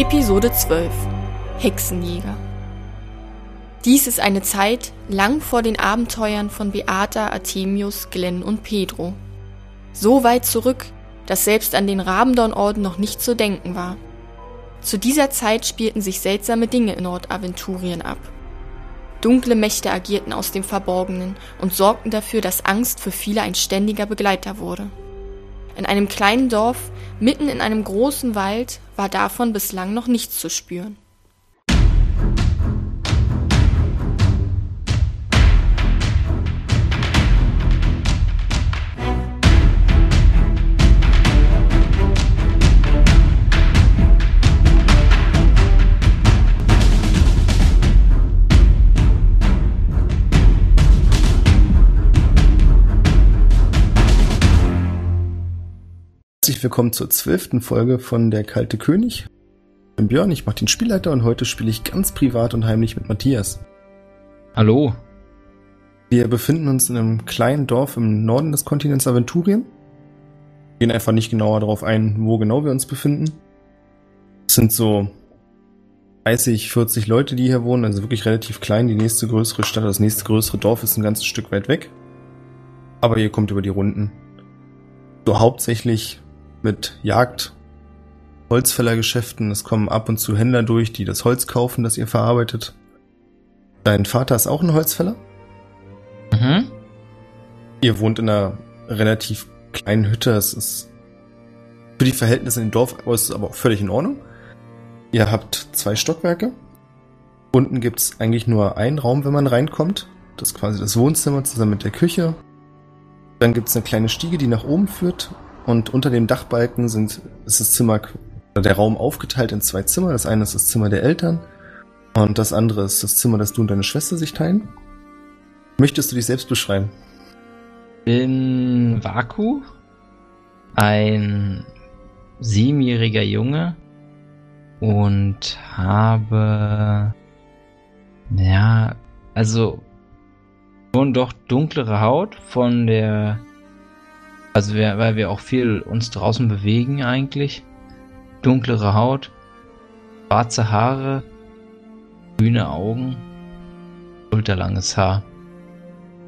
Episode 12 Hexenjäger Dies ist eine Zeit lang vor den Abenteuern von Beata, Artemius, Glenn und Pedro. So weit zurück, dass selbst an den Rabendorn-Orden noch nicht zu denken war. Zu dieser Zeit spielten sich seltsame Dinge in Nordaventurien ab. Dunkle Mächte agierten aus dem Verborgenen und sorgten dafür, dass Angst für viele ein ständiger Begleiter wurde. In einem kleinen Dorf, mitten in einem großen Wald, war davon bislang noch nichts zu spüren. Herzlich willkommen zur zwölften Folge von Der Kalte König. Ich bin Björn, ich mache den Spielleiter und heute spiele ich ganz privat und heimlich mit Matthias. Hallo. Wir befinden uns in einem kleinen Dorf im Norden des Kontinents Aventurien. Wir gehen einfach nicht genauer darauf ein, wo genau wir uns befinden. Es sind so 30, 40 Leute, die hier wohnen, also wirklich relativ klein. Die nächste größere Stadt, das nächste größere Dorf ist ein ganzes Stück weit weg. Aber ihr kommt über die Runden. So hauptsächlich mit Jagd, Holzfällergeschäften. Es kommen ab und zu Händler durch, die das Holz kaufen, das ihr verarbeitet. Dein Vater ist auch ein Holzfäller? Mhm. Ihr wohnt in einer relativ kleinen Hütte. Es ist für die Verhältnisse in dem Dorf aus aber auch völlig in Ordnung. Ihr habt zwei Stockwerke. Unten gibt's eigentlich nur einen Raum, wenn man reinkommt. Das ist quasi das Wohnzimmer zusammen mit der Küche. Dann gibt's eine kleine Stiege, die nach oben führt und unter dem Dachbalken sind, ist das Zimmer, der Raum aufgeteilt in zwei Zimmer. Das eine ist das Zimmer der Eltern und das andere ist das Zimmer, das du und deine Schwester sich teilen. Möchtest du dich selbst beschreiben? Bin Vaku, ein siebenjähriger Junge und habe, ja, also schon doch dunklere Haut von der also wir, weil wir auch viel uns draußen bewegen eigentlich. Dunklere Haut, schwarze Haare, grüne Augen, schulterlanges Haar.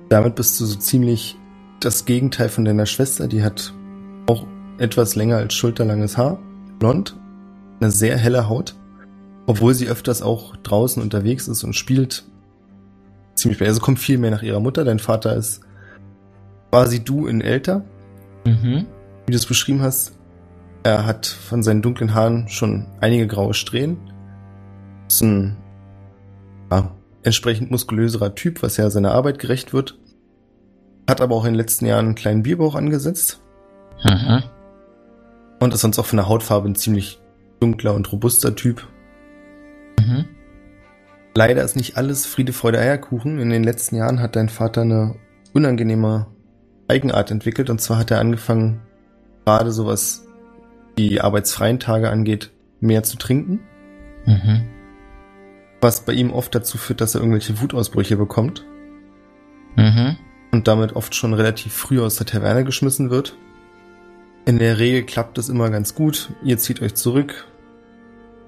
Damit bist du so ziemlich das Gegenteil von deiner Schwester. Die hat auch etwas länger als schulterlanges Haar, blond, eine sehr helle Haut, obwohl sie öfters auch draußen unterwegs ist und spielt. Ziemlich, also kommt viel mehr nach ihrer Mutter. Dein Vater ist quasi du in älter, Mhm. Wie du es beschrieben hast, er hat von seinen dunklen Haaren schon einige graue Strähnen. Ist ein ja, entsprechend muskulöserer Typ, was ja seiner Arbeit gerecht wird. Hat aber auch in den letzten Jahren einen kleinen Bierbauch angesetzt. Mhm. Und ist sonst auch von der Hautfarbe ein ziemlich dunkler und robuster Typ. Mhm. Leider ist nicht alles Friede, Freude, Eierkuchen. In den letzten Jahren hat dein Vater eine unangenehme Eigenart entwickelt. Und zwar hat er angefangen, gerade so was die arbeitsfreien Tage angeht, mehr zu trinken. Mhm. Was bei ihm oft dazu führt, dass er irgendwelche Wutausbrüche bekommt. Mhm. Und damit oft schon relativ früh aus der Taverne geschmissen wird. In der Regel klappt es immer ganz gut. Ihr zieht euch zurück,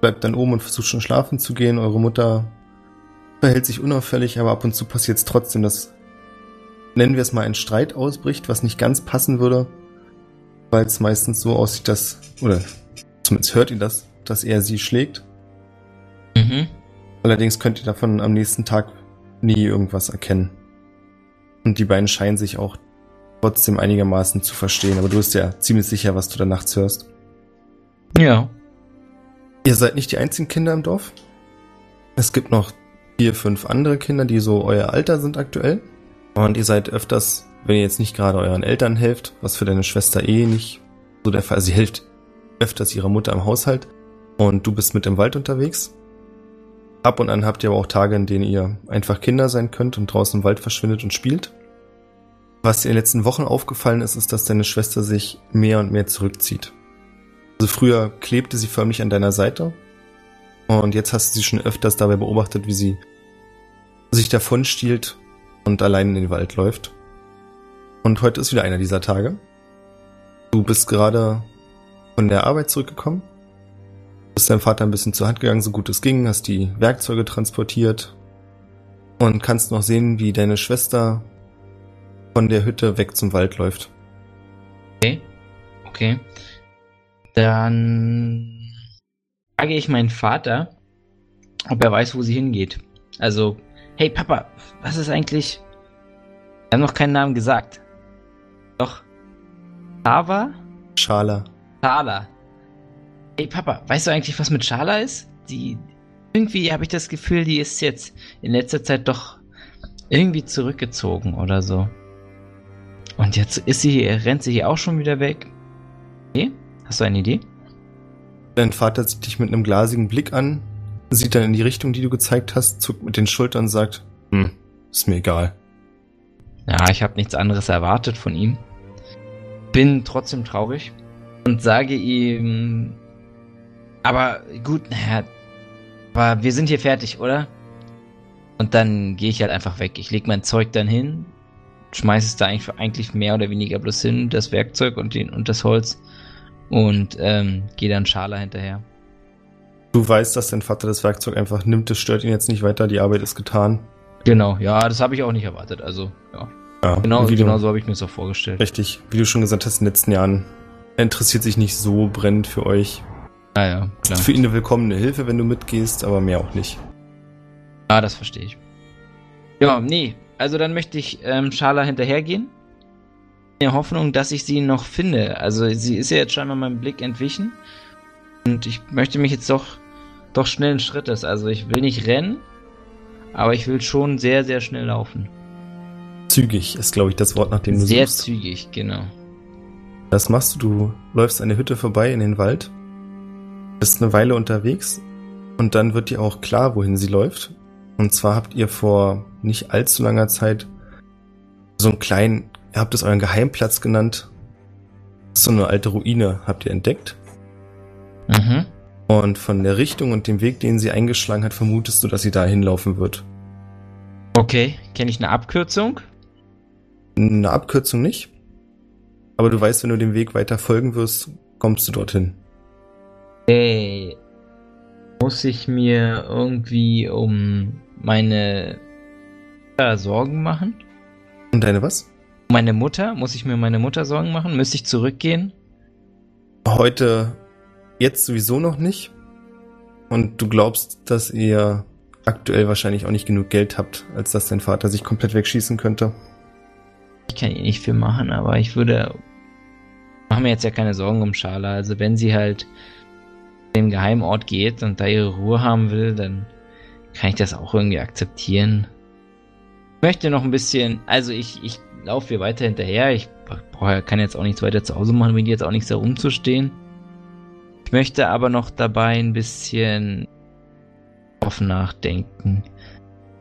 bleibt dann oben und versucht schon schlafen zu gehen. Eure Mutter verhält sich unauffällig, aber ab und zu passiert es trotzdem, dass nennen wir es mal, ein Streit ausbricht, was nicht ganz passen würde, weil es meistens so aussieht, dass, oder zumindest hört ihr das, dass er sie schlägt. Mhm. Allerdings könnt ihr davon am nächsten Tag nie irgendwas erkennen. Und die beiden scheinen sich auch trotzdem einigermaßen zu verstehen, aber du bist ja ziemlich sicher, was du da nachts hörst. Ja. Ihr seid nicht die einzigen Kinder im Dorf. Es gibt noch vier, fünf andere Kinder, die so euer Alter sind aktuell. Und ihr seid öfters, wenn ihr jetzt nicht gerade euren Eltern helft, was für deine Schwester eh nicht so der Fall, sie hilft öfters ihrer Mutter im Haushalt und du bist mit im Wald unterwegs. Ab und an habt ihr aber auch Tage, in denen ihr einfach Kinder sein könnt und draußen im Wald verschwindet und spielt. Was dir in den letzten Wochen aufgefallen ist, ist, dass deine Schwester sich mehr und mehr zurückzieht. Also früher klebte sie förmlich an deiner Seite und jetzt hast du sie schon öfters dabei beobachtet, wie sie sich davon stiehlt und allein in den Wald läuft. Und heute ist wieder einer dieser Tage. Du bist gerade von der Arbeit zurückgekommen, bist deinem Vater ein bisschen zur Hand gegangen, so gut es ging, hast die Werkzeuge transportiert und kannst noch sehen, wie deine Schwester von der Hütte weg zum Wald läuft. Okay. Okay. Dann frage ich meinen Vater, ob er weiß, wo sie hingeht. Also, hey Papa, was ist eigentlich? Wir haben noch keinen Namen gesagt. Doch. Tava? Schala. Schala. Hey Papa, weißt du eigentlich, was mit Schala ist? Die. Irgendwie habe ich das Gefühl, die ist jetzt in letzter Zeit doch irgendwie zurückgezogen oder so. Und jetzt ist sie hier, rennt sie hier auch schon wieder weg. Okay, hast du eine Idee? Dein Vater sieht dich mit einem glasigen Blick an, sieht dann in die Richtung, die du gezeigt hast, zuckt mit den Schultern und sagt, hm, ist mir egal. Ja, ich habe nichts anderes erwartet von ihm. Bin trotzdem traurig und sage ihm, aber gut, naja, aber wir sind hier fertig, oder? Und dann gehe ich halt einfach weg. Ich lege mein Zeug dann hin, schmeiße es da eigentlich, eigentlich mehr oder weniger bloß hin, das Werkzeug und, den, und das Holz und ähm, gehe dann Schala hinterher. Du weißt, dass dein Vater das Werkzeug einfach nimmt, das stört ihn jetzt nicht weiter, die Arbeit ist getan. Genau, ja, das habe ich auch nicht erwartet. Also, ja. Ja, Genau, wie du- genau so habe ich mir es auch vorgestellt. Richtig, wie du schon gesagt hast, in den letzten Jahren er interessiert sich nicht so brennend für euch. Ja, ja, klar. Für ihn eine willkommene Hilfe, wenn du mitgehst, aber mehr auch nicht. Ah, das verstehe ich. Ja, nee. Also dann möchte ich ähm, Schala hinterhergehen. In der Hoffnung, dass ich sie noch finde. Also sie ist ja jetzt scheinbar meinem Blick entwichen. Und ich möchte mich jetzt doch, doch schnellen Schrittes. Also ich will nicht rennen, aber ich will schon sehr, sehr schnell laufen. Zügig ist, glaube ich, das Wort, nach dem du Sehr suchst. zügig, genau. Das machst du, du läufst eine Hütte vorbei in den Wald, bist eine Weile unterwegs und dann wird dir auch klar, wohin sie läuft. Und zwar habt ihr vor nicht allzu langer Zeit so einen kleinen, ihr habt es euren Geheimplatz genannt, so eine alte Ruine habt ihr entdeckt. Mhm. Und von der Richtung und dem Weg, den sie eingeschlagen hat, vermutest du, dass sie da hinlaufen wird. Okay, kenne ich eine Abkürzung? Eine Abkürzung nicht, aber du weißt, wenn du dem Weg weiter folgen wirst, kommst du dorthin. Ey, muss ich mir irgendwie um meine Mutter Sorgen machen? Und deine was? Meine Mutter? Muss ich mir um meine Mutter Sorgen machen? Müsste ich zurückgehen? Heute, jetzt sowieso noch nicht. Und du glaubst, dass ihr aktuell wahrscheinlich auch nicht genug Geld habt, als dass dein Vater sich komplett wegschießen könnte. Ich kann ihr nicht viel machen, aber ich würde. Mach mir jetzt ja keine Sorgen um Schala. Also wenn sie halt dem Geheimort geht und da ihre Ruhe haben will, dann kann ich das auch irgendwie akzeptieren. Ich möchte noch ein bisschen, also ich, ich laufe hier weiter hinterher. Ich kann jetzt auch nichts weiter zu Hause machen, bin jetzt auch nichts da rumzustehen. Ich möchte aber noch dabei ein bisschen offen nachdenken.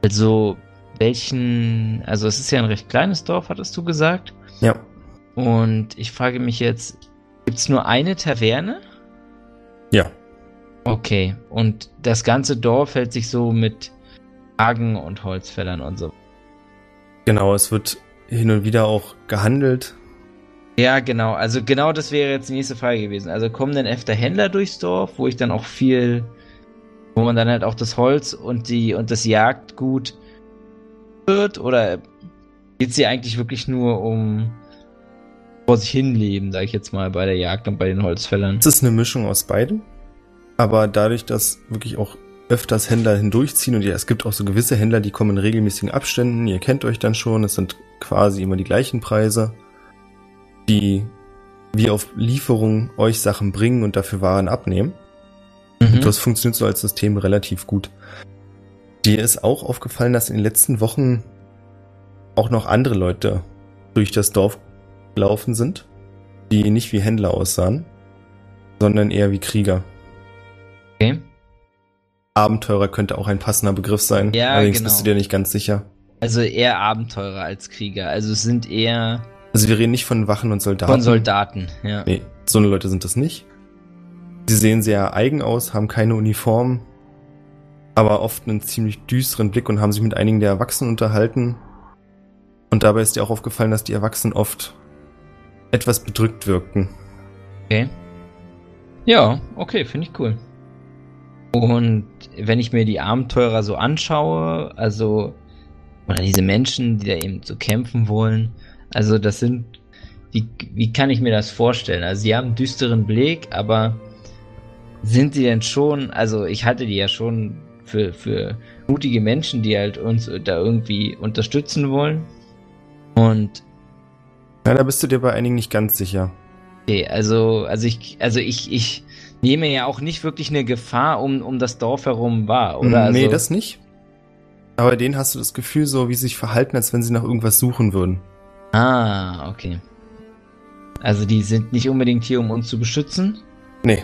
Also, welchen, also es ist ja ein recht kleines Dorf, hattest du gesagt. Ja. Und ich frage mich jetzt, gibt es nur eine Taverne? Ja. Okay, und das ganze Dorf hält sich so mit Hagen und Holzfällern und so. Genau, es wird hin und wieder auch gehandelt. Ja, genau. Also genau das wäre jetzt die nächste Frage gewesen. Also kommen denn öfter Händler durchs Dorf, wo ich dann auch viel, wo man dann halt auch das Holz und die und das Jagdgut wird? Oder geht es hier eigentlich wirklich nur um vor sich hinleben, sage ich jetzt mal, bei der Jagd und bei den Holzfällern? Es ist eine Mischung aus beidem. Aber dadurch, dass wirklich auch öfters Händler hindurchziehen und ja, es gibt auch so gewisse Händler, die kommen in regelmäßigen Abständen, ihr kennt euch dann schon, es sind quasi immer die gleichen Preise, die wie auf Lieferung euch Sachen bringen und dafür Waren abnehmen. Mhm. Das funktioniert so als System relativ gut. Dir ist auch aufgefallen, dass in den letzten Wochen auch noch andere Leute durch das Dorf gelaufen sind, die nicht wie Händler aussahen, sondern eher wie Krieger. Okay. Abenteurer könnte auch ein passender Begriff sein. Ja, Allerdings genau. bist du dir nicht ganz sicher. Also eher Abenteurer als Krieger. Also es sind eher Also wir reden nicht von Wachen und Soldaten. von Soldaten. Ja. Nee, so eine Leute sind das nicht. Sie sehen sehr eigen aus, haben keine Uniform, aber oft einen ziemlich düsteren Blick und haben sich mit einigen der Erwachsenen unterhalten. Und dabei ist dir auch aufgefallen, dass die Erwachsenen oft etwas bedrückt wirkten. Okay. Ja, okay, finde ich cool. Und wenn ich mir die Abenteurer so anschaue, also, oder diese Menschen, die da eben zu kämpfen wollen, also das sind, wie, wie kann ich mir das vorstellen? Also sie haben einen düsteren Blick, aber sind sie denn schon, also ich halte die ja schon für, für mutige Menschen, die halt uns da irgendwie unterstützen wollen. Und. Ja, da bist du dir bei einigen nicht ganz sicher. Okay, also, also ich, also ich, ich nehme ja auch nicht wirklich eine Gefahr um, um das Dorf herum wahr, oder? Nee, also, das nicht. Aber denen hast du das Gefühl so, wie sie sich verhalten, als wenn sie nach irgendwas suchen würden. Ah, okay. Also die sind nicht unbedingt hier, um uns zu beschützen? Nee.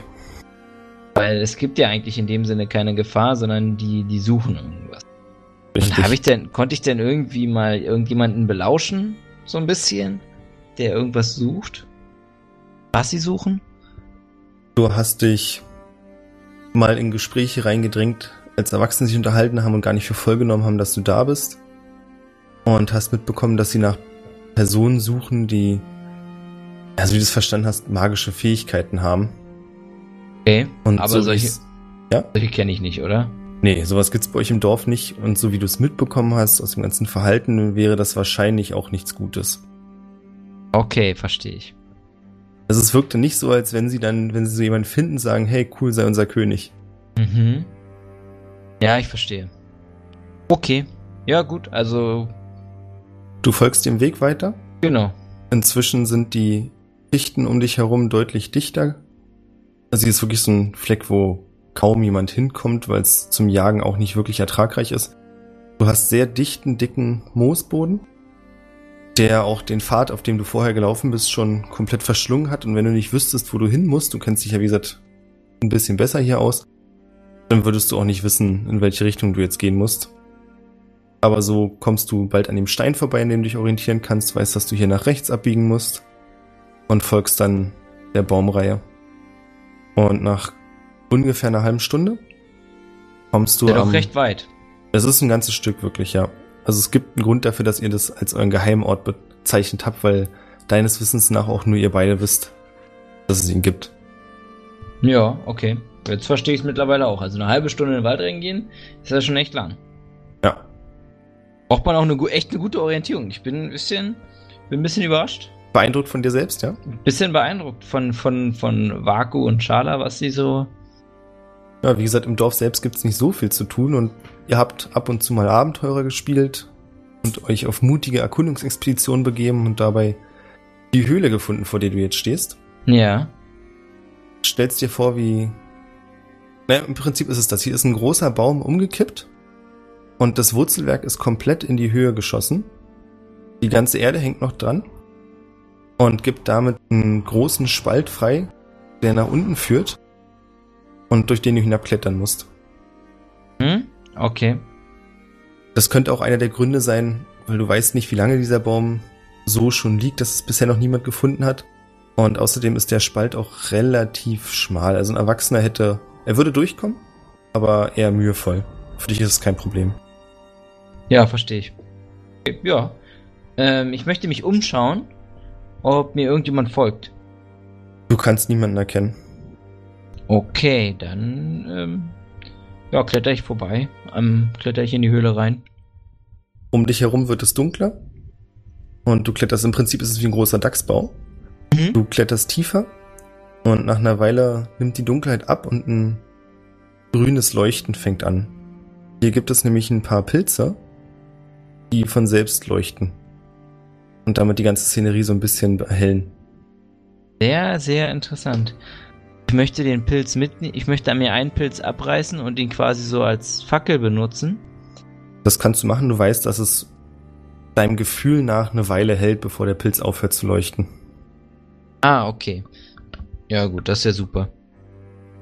Weil es gibt ja eigentlich in dem Sinne keine Gefahr, sondern die, die suchen irgendwas. Richtig. Und ich denn, konnte ich denn irgendwie mal irgendjemanden belauschen? So ein bisschen? Der irgendwas sucht? Was sie suchen? Du hast dich mal in Gespräche reingedrängt, als Erwachsene sich unterhalten haben und gar nicht für voll genommen haben, dass du da bist. Und hast mitbekommen, dass sie nach Personen suchen, die, also wie du es verstanden hast, magische Fähigkeiten haben. Okay, und aber so solche, ja? solche kenne ich nicht, oder? Nee, sowas gibt's bei euch im Dorf nicht. Und so wie du es mitbekommen hast aus dem ganzen Verhalten, wäre das wahrscheinlich auch nichts Gutes. Okay, verstehe ich. Also es wirkte nicht so, als wenn sie dann, wenn sie so jemanden finden, sagen, hey, cool, sei unser König. Mhm. Ja, ich verstehe. Okay. Ja, gut, also. Du folgst dem Weg weiter? Genau. Inzwischen sind die Dichten um dich herum deutlich dichter. Also hier ist wirklich so ein Fleck, wo kaum jemand hinkommt, weil es zum Jagen auch nicht wirklich ertragreich ist. Du hast sehr dichten, dicken Moosboden, der auch den Pfad, auf dem du vorher gelaufen bist, schon komplett verschlungen hat. Und wenn du nicht wüsstest, wo du hin musst, du kennst dich ja, wie gesagt, ein bisschen besser hier aus, dann würdest du auch nicht wissen, in welche Richtung du jetzt gehen musst. Aber so kommst du bald an dem Stein vorbei, in dem du dich orientieren kannst, weißt, dass du hier nach rechts abbiegen musst und folgst dann der Baumreihe. Und nach ungefähr einer halben Stunde kommst du. Ja, doch recht weit. Es ist ein ganzes Stück wirklich, ja. Also es gibt einen Grund dafür, dass ihr das als euren Geheimort bezeichnet habt, weil deines Wissens nach auch nur ihr beide wisst, dass es ihn gibt. Ja, okay. Jetzt verstehe ich es mittlerweile auch. Also eine halbe Stunde in den Wald reingehen, ist ja schon echt lang. Braucht man auch eine, echt eine gute Orientierung. Ich bin ein bisschen, bin ein bisschen überrascht. Beeindruckt von dir selbst, ja? Ein bisschen beeindruckt von, von, von Vaku und Schala, was sie so. Ja, wie gesagt, im Dorf selbst gibt es nicht so viel zu tun und ihr habt ab und zu mal Abenteurer gespielt und euch auf mutige Erkundungsexpeditionen begeben und dabei die Höhle gefunden, vor der du jetzt stehst. Ja. Stellst dir vor, wie. Naja, im Prinzip ist es das. Hier ist ein großer Baum umgekippt und das Wurzelwerk ist komplett in die Höhe geschossen. Die ganze Erde hängt noch dran und gibt damit einen großen Spalt frei, der nach unten führt und durch den du hinabklettern musst. Hm? Okay. Das könnte auch einer der Gründe sein, weil du weißt nicht, wie lange dieser Baum so schon liegt, dass es bisher noch niemand gefunden hat. Und außerdem ist der Spalt auch relativ schmal. Also ein Erwachsener hätte, er würde durchkommen, aber eher mühevoll. Für dich ist es kein Problem. Ja, verstehe ich. Ja. Ähm, ich möchte mich umschauen ob mir irgendjemand folgt. Du kannst niemanden erkennen. Okay, dann ähm, ja, kletter ich vorbei. Ähm, kletter ich in die Höhle rein. Um dich herum wird es dunkler. Und du kletterst, im Prinzip ist es wie ein großer Dachsbau. Mhm. Du kletterst tiefer. Und nach einer Weile nimmt die Dunkelheit ab und ein grünes Leuchten fängt an. Hier gibt es nämlich ein paar Pilze, die von selbst leuchten und damit die ganze Szenerie so ein bisschen erhellen. Sehr, sehr interessant. Ich möchte den Pilz mitnehmen. Ich möchte mir einen Pilz abreißen und ihn quasi so als Fackel benutzen. Das kannst du machen. Du weißt, dass es deinem Gefühl nach eine Weile hält, bevor der Pilz aufhört zu leuchten. Ah, okay. Ja, gut, das ist ja super.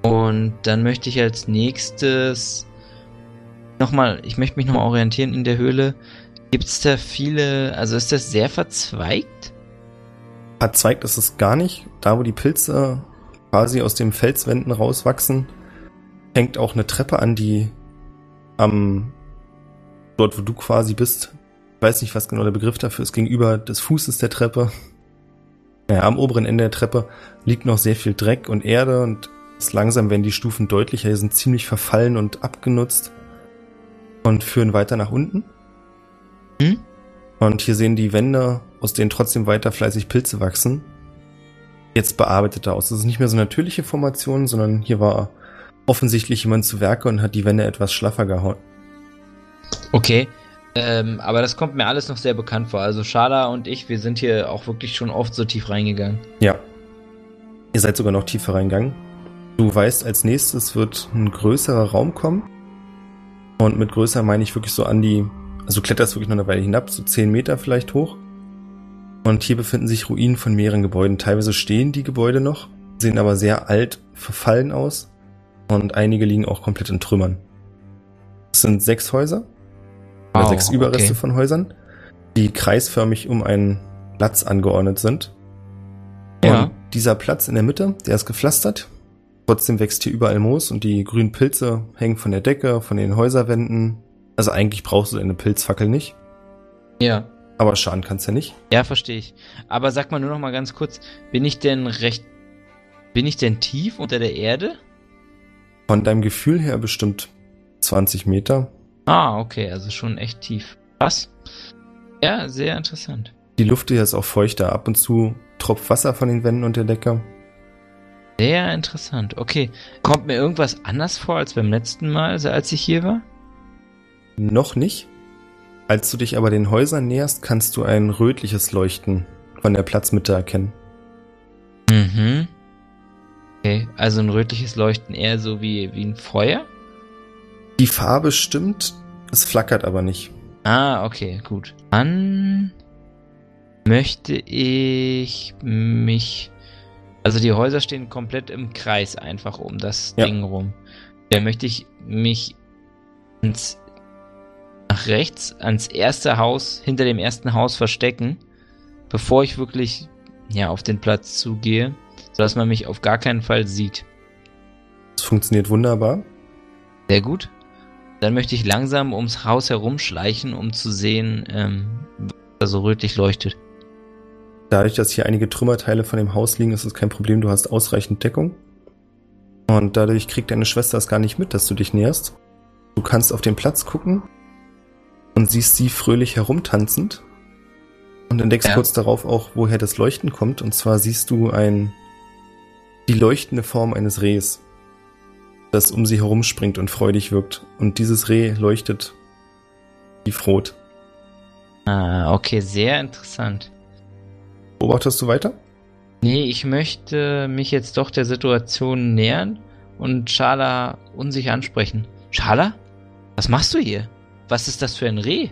Und dann möchte ich als nächstes nochmal, ich möchte mich nochmal orientieren in der Höhle. Gibt es da viele, also ist das sehr verzweigt? Verzweigt ist es gar nicht. Da, wo die Pilze quasi aus den Felswänden rauswachsen, hängt auch eine Treppe an, die am, dort wo du quasi bist, ich weiß nicht, was genau der Begriff dafür ist, gegenüber des Fußes der Treppe. Ja, am oberen Ende der Treppe liegt noch sehr viel Dreck und Erde und langsam werden die Stufen deutlicher, die sind ziemlich verfallen und abgenutzt und führen weiter nach unten. Hm? Und hier sehen die Wände, aus denen trotzdem weiter fleißig Pilze wachsen, jetzt bearbeitet aus. Das ist nicht mehr so natürliche Formation, sondern hier war offensichtlich jemand zu Werke und hat die Wände etwas schlaffer gehauen. Okay. Ähm, aber das kommt mir alles noch sehr bekannt vor. Also Schala und ich, wir sind hier auch wirklich schon oft so tief reingegangen. Ja. Ihr seid sogar noch tiefer reingegangen. Du weißt, als nächstes wird ein größerer Raum kommen. Und mit größer meine ich wirklich so an die, also du kletterst wirklich noch eine Weile hinab, so 10 Meter vielleicht hoch. Und hier befinden sich Ruinen von mehreren Gebäuden. Teilweise stehen die Gebäude noch, sehen aber sehr alt, verfallen aus. Und einige liegen auch komplett in Trümmern. Es sind sechs Häuser. Oder Wow, sechs Überreste okay. von Häusern, die kreisförmig um einen Platz angeordnet sind. Ja. Und dieser Platz in der Mitte, der ist gepflastert. Trotzdem wächst hier überall Moos und die grünen Pilze hängen von der Decke, von den Häuserwänden. Also eigentlich brauchst du eine Pilzfackel nicht, Ja. aber schaden kannst ja nicht. Ja, verstehe ich. Aber sag mal nur noch mal ganz kurz, bin ich denn recht. Bin ich denn tief unter der Erde? Von deinem Gefühl her bestimmt 20 Meter. Ah, okay, also schon echt tief. Was? Ja, sehr interessant. Die Luft hier ist auch feuchter. Ab und zu tropft Wasser von den Wänden und der Decke. Sehr interessant. Okay. Kommt mir irgendwas anders vor als beim letzten Mal, also als ich hier war? Noch nicht. Als du dich aber den Häusern näherst, kannst du ein rötliches Leuchten von der Platzmitte erkennen. Mhm. Okay, also ein rötliches Leuchten eher so wie, wie ein Feuer? Die Farbe stimmt, es flackert aber nicht. Ah, okay, gut. Dann möchte ich mich. Also die Häuser stehen komplett im Kreis einfach um das Ja. Ding rum. Da möchte ich mich ins, nach rechts ans erste Haus, hinter dem ersten Haus verstecken, bevor ich wirklich ja, auf den Platz zugehe, sodass man mich auf gar keinen Fall sieht. Es funktioniert wunderbar. Sehr gut. Dann möchte ich langsam ums Haus herumschleichen, um zu sehen, ähm, was da so rötlich leuchtet. Dadurch, dass hier einige Trümmerteile von dem Haus liegen, ist es kein Problem, du hast ausreichend Deckung. Und dadurch kriegt deine Schwester es gar nicht mit, dass du dich näherst. Du kannst auf den Platz gucken und siehst sie fröhlich herumtanzend. Und entdeckst Ja. kurz darauf auch, woher das Leuchten kommt. Und zwar siehst du ein, die leuchtende Form eines Rehs, das um sie herumspringt und freudig wirkt. Und dieses Reh leuchtet tiefrot. Ah, okay, sehr interessant. Beobachtest du weiter? Nee, ich möchte mich jetzt doch der Situation nähern und Schala unsicher ansprechen. Schala? Was machst du hier? Was ist das für ein Reh?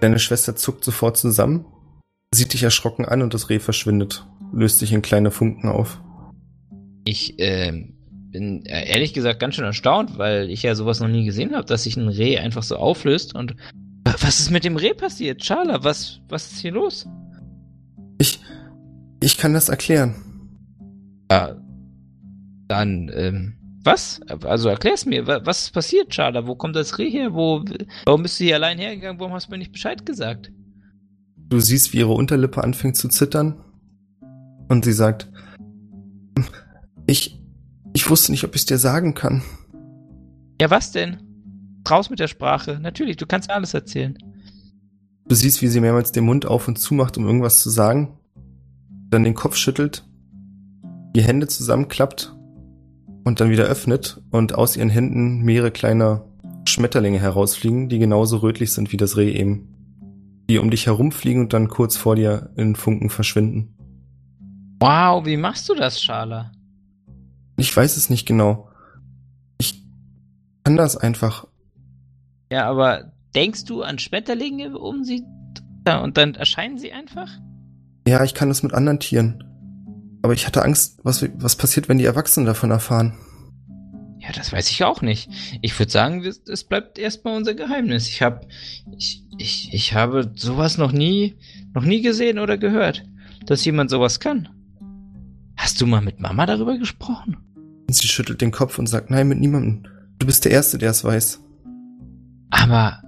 Deine Schwester zuckt sofort zusammen, sieht dich erschrocken an und das Reh verschwindet, löst sich in kleine Funken auf. Ich ähm, bin äh, ehrlich gesagt ganz schön erstaunt, weil ich ja sowas noch nie gesehen habe, dass sich ein Reh einfach so auflöst und Wa- was ist mit dem Reh passiert? Schala, was, was ist hier los? Ich, ich kann das erklären. Ja, dann, ähm, was? Also erklär's mir, wa- was ist passiert, Schala? Wo kommt das Reh her? Wo, warum bist du hier allein hergegangen? Warum hast du mir nicht Bescheid gesagt? Du siehst, wie ihre Unterlippe anfängt zu zittern. Und sie sagt, ich, ich wusste nicht, ob ich es dir sagen kann. Ja, was denn? Raus mit der Sprache. Natürlich, du kannst mir alles erzählen. Du siehst, wie sie mehrmals den Mund auf und zu macht, um irgendwas zu sagen. Dann den Kopf schüttelt, die Hände zusammenklappt und dann wieder öffnet und aus ihren Händen mehrere kleine Schmetterlinge herausfliegen, die genauso rötlich sind wie das Reh eben. Die um dich herumfliegen und dann kurz vor dir in Funken verschwinden. Wow, wie machst du das, Schala? Ich weiß es nicht genau. Ich kann das einfach. Ja, aber denkst du an Schmetterlinge um sie und dann erscheinen sie einfach? Ja, ich kann das mit anderen Tieren. Aber ich hatte Angst, was, was passiert, wenn die Erwachsenen davon erfahren. Ja, das weiß ich auch nicht. Ich würde sagen, es bleibt erstmal unser Geheimnis. Ich habe ich, ich, ich habe sowas noch nie noch nie gesehen oder gehört, dass jemand sowas kann. Hast du mal mit Mama darüber gesprochen? Sie schüttelt den Kopf und sagt, nein, mit niemandem. Du bist der Erste, der es weiß. Aber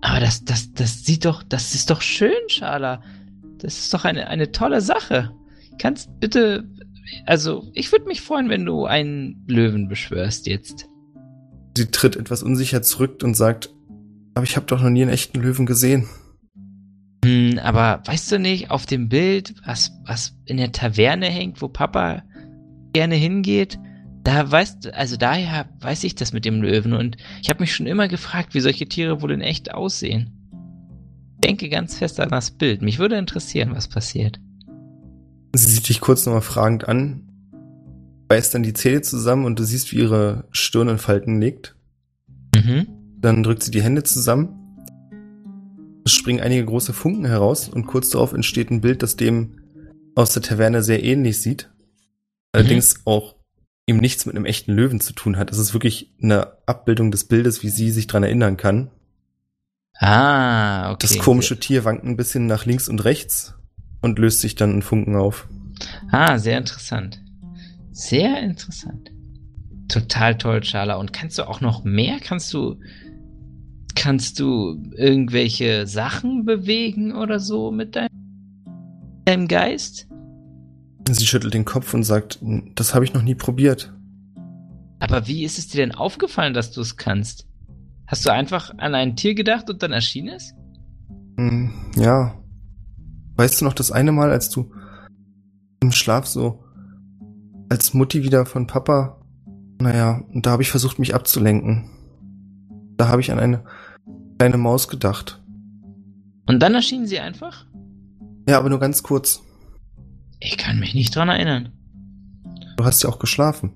aber das das das sieht doch, das ist doch schön, Schala. Das ist doch eine eine tolle Sache. Kannst bitte also ich würde mich freuen, wenn du einen Löwen beschwörst jetzt. Sie tritt etwas unsicher zurück und sagt, aber ich habe doch noch nie einen echten Löwen gesehen. Hm, aber weißt du nicht, auf dem Bild, was, was in der Taverne hängt, wo Papa gerne hingeht, da weißt also daher weiß ich das mit dem Löwen und ich habe mich schon immer gefragt, wie solche Tiere wohl in echt aussehen. Ich denke ganz fest an das Bild. Mich würde interessieren, was passiert. Sie sieht dich kurz nochmal fragend an, beißt dann die Zähne zusammen und du siehst, wie ihre Stirn in Falten liegt. Mhm. Dann drückt sie die Hände zusammen. Es springen einige große Funken heraus und kurz darauf entsteht ein Bild, das dem aus der Taverne sehr ähnlich sieht. Allerdings mhm. auch ihm nichts mit einem echten Löwen zu tun hat. Es ist wirklich eine Abbildung des Bildes, wie sie sich dran erinnern kann. Ah, okay. Das komische Tier wankt ein bisschen nach links und rechts und löst sich dann in Funken auf. Ah, sehr interessant. Sehr interessant. Total toll, Schala. Und kannst du auch noch mehr? Kannst du, kannst du irgendwelche Sachen bewegen oder so mit deinem, deinem Geist? Sie schüttelt den Kopf und sagt, das habe ich noch nie probiert. Aber wie ist es dir denn aufgefallen, dass du es kannst? Hast du einfach an ein Tier gedacht und dann erschien es? Hm, ja. Weißt du noch das eine Mal, als du im Schlaf so als Mutti wieder von Papa, naja, da habe ich versucht, mich abzulenken. Da habe ich an eine kleine Maus gedacht. Und dann erschien sie einfach? Ja, aber nur ganz kurz. Ich kann mich nicht dran erinnern. Du hast ja auch geschlafen.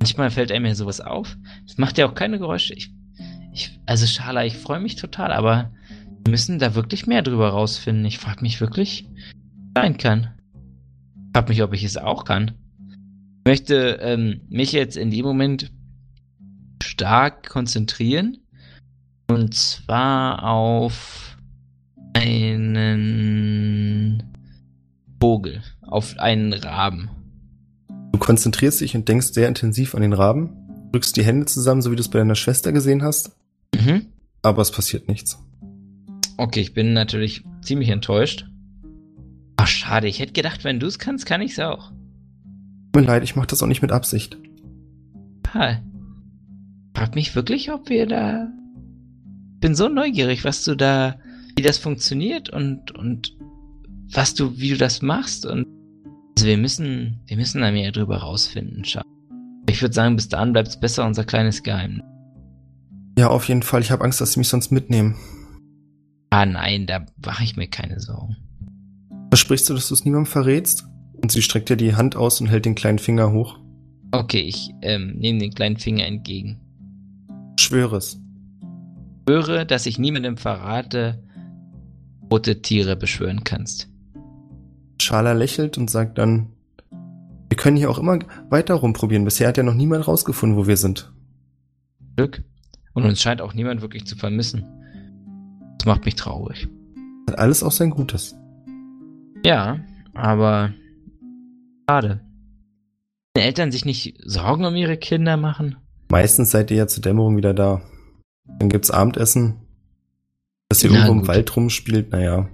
Manchmal fällt einem ja sowas auf. Es macht ja auch keine Geräusche. Ich, ich, also Schala, ich freue mich total, aber wir müssen da wirklich mehr drüber rausfinden. Ich frage mich wirklich, was sein kann. Ich frage mich, ob ich es auch kann. Ich möchte ähm, mich jetzt in dem Moment stark konzentrieren. Und zwar auf einen Vogel, auf einen Raben. Du konzentrierst dich und denkst sehr intensiv an den Raben, drückst die Hände zusammen, so wie du es bei deiner Schwester gesehen hast. Mhm. Aber es passiert nichts. Okay, ich bin natürlich ziemlich enttäuscht. Ach, schade. Ich hätte gedacht, wenn du es kannst, kann ich es auch. Tut mir leid, ich mache das auch nicht mit Absicht. Paul, frag mich wirklich, ob wir da... Bin so neugierig, was du da... Wie das funktioniert und, und was du, wie du das machst und also wir müssen, wir müssen da mehr drüber rausfinden, Schau. Ich würde sagen, bis dahin bleibt es besser unser kleines Geheimnis. Ja, auf jeden Fall. Ich habe Angst, dass sie mich sonst mitnehmen. Ah nein, da mache ich mir keine Sorgen. Versprichst du, dass du es niemandem verrätst? Und sie streckt dir die Hand aus und hält den kleinen Finger hoch. Okay, ich ähm, nehme den kleinen Finger entgegen. Schwöre es. Schwöre, dass ich niemandem verrate, rote Tiere beschwören kannst. Schala lächelt und sagt dann, wir können hier auch immer weiter rumprobieren. Bisher hat ja noch niemand rausgefunden, wo wir sind. Glück. Und uns scheint auch niemand wirklich zu vermissen. Das macht mich traurig. Hat alles auch sein Gutes. Ja, aber schade. Wenn Eltern sich nicht Sorgen um ihre Kinder machen? Meistens seid ihr ja zur Dämmerung wieder da. Dann gibt's Abendessen. Dass ihr Na irgendwo gut. im Wald rumspielt, naja.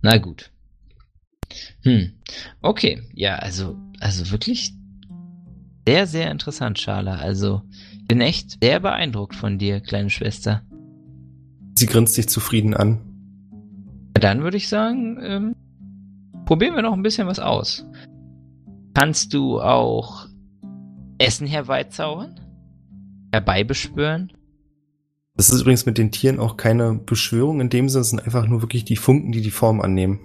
Na gut. Hm. Okay, ja, also, also wirklich sehr, sehr interessant, Schala. Also, bin echt sehr beeindruckt von dir, kleine Schwester. Sie grinst dich zufrieden an. Dann würde ich sagen, ähm, probieren wir noch ein bisschen was aus. Kannst du auch Essen herbeizaubern? Herbeibeschwören? Das ist übrigens mit den Tieren auch keine Beschwörung in dem Sinne, es sind einfach nur wirklich die Funken, die die Form annehmen.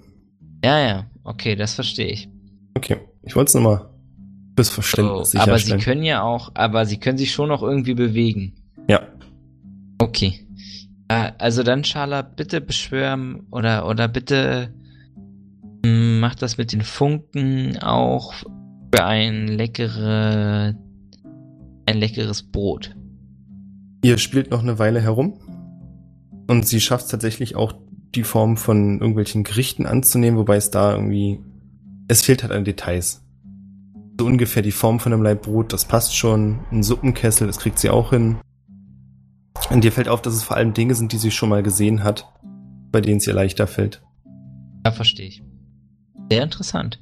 Ja, ja, okay, das verstehe ich. Okay, ich wollte es nochmal fürs Verständnis oh, Aber sie können ja auch, aber sie können sich schon noch irgendwie bewegen. Ja. Okay. Äh, also dann, Schala, bitte beschwören oder, oder bitte hm, mach das mit den Funken auch für ein leckere, ein leckeres Brot. Ihr spielt noch eine Weile herum und sie schafft tatsächlich auch die Form von irgendwelchen Gerichten anzunehmen, wobei es da irgendwie, es fehlt halt an Details. So ungefähr die Form von einem Leib Brot, das passt schon. Ein Suppenkessel, das kriegt sie auch hin. Und dir fällt auf, dass es vor allem Dinge sind, die sie schon mal gesehen hat, bei denen es ihr leichter fällt. Ja, verstehe ich. Sehr interessant.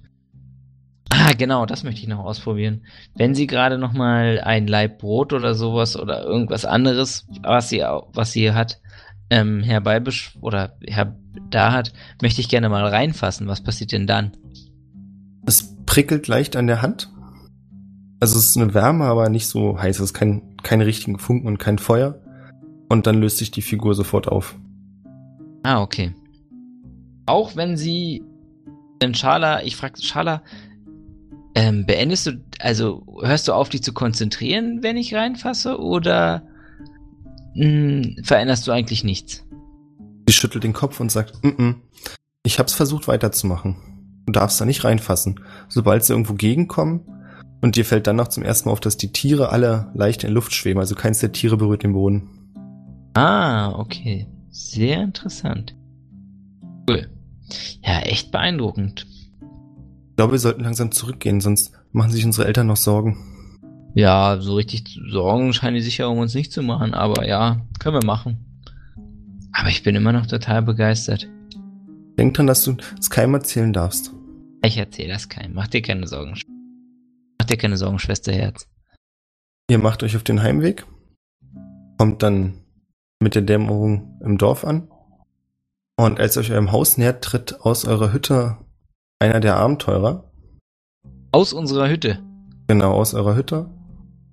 Ah, genau, das möchte ich noch ausprobieren. Wenn sie gerade noch mal ein Laib Brot oder sowas oder irgendwas anderes, was sie was sie hat, ähm, herbeibesch oder her da hat, möchte ich gerne mal reinfassen. Was passiert denn dann? Es prickelt leicht an der Hand. Also es ist eine Wärme, aber nicht so heiß. Es ist kein, keine richtigen Funken und kein Feuer. Und dann löst sich die Figur sofort auf. Ah, okay. Auch wenn sie denn Schala, ich frage Schala, ähm, beendest du, also hörst du auf, dich zu konzentrieren, wenn ich reinfasse, oder mh, hm, veränderst du eigentlich nichts? Sie schüttelt den Kopf und sagt, mm -mm, ich hab's versucht weiterzumachen. Du darfst da nicht reinfassen. Sobald sie irgendwo gegenkommen und dir fällt dann noch zum ersten Mal auf, dass die Tiere alle leicht in Luft schweben, also keins der Tiere berührt den Boden. Ah, okay. Sehr interessant. Cool. Ja, echt beeindruckend. Ich glaube, wir sollten langsam zurückgehen, sonst machen sich unsere Eltern noch Sorgen. Ja, so richtig Sorgen scheinen die sicher um uns nicht zu machen, aber ja, können wir machen. Aber ich bin immer noch total begeistert. Denk dran, dass du es keinem erzählen darfst. Ich erzähle das keinem. Mach dir keine Sorgen. Mach dir keine Sorgen, Schwesterherz. Ihr macht euch auf den Heimweg, kommt dann mit der Dämmerung im Dorf an. Und als ihr euch eurem Haus nähert, tritt aus eurer Hütte einer der Abenteurer. Aus unserer Hütte? Genau, aus eurer Hütte.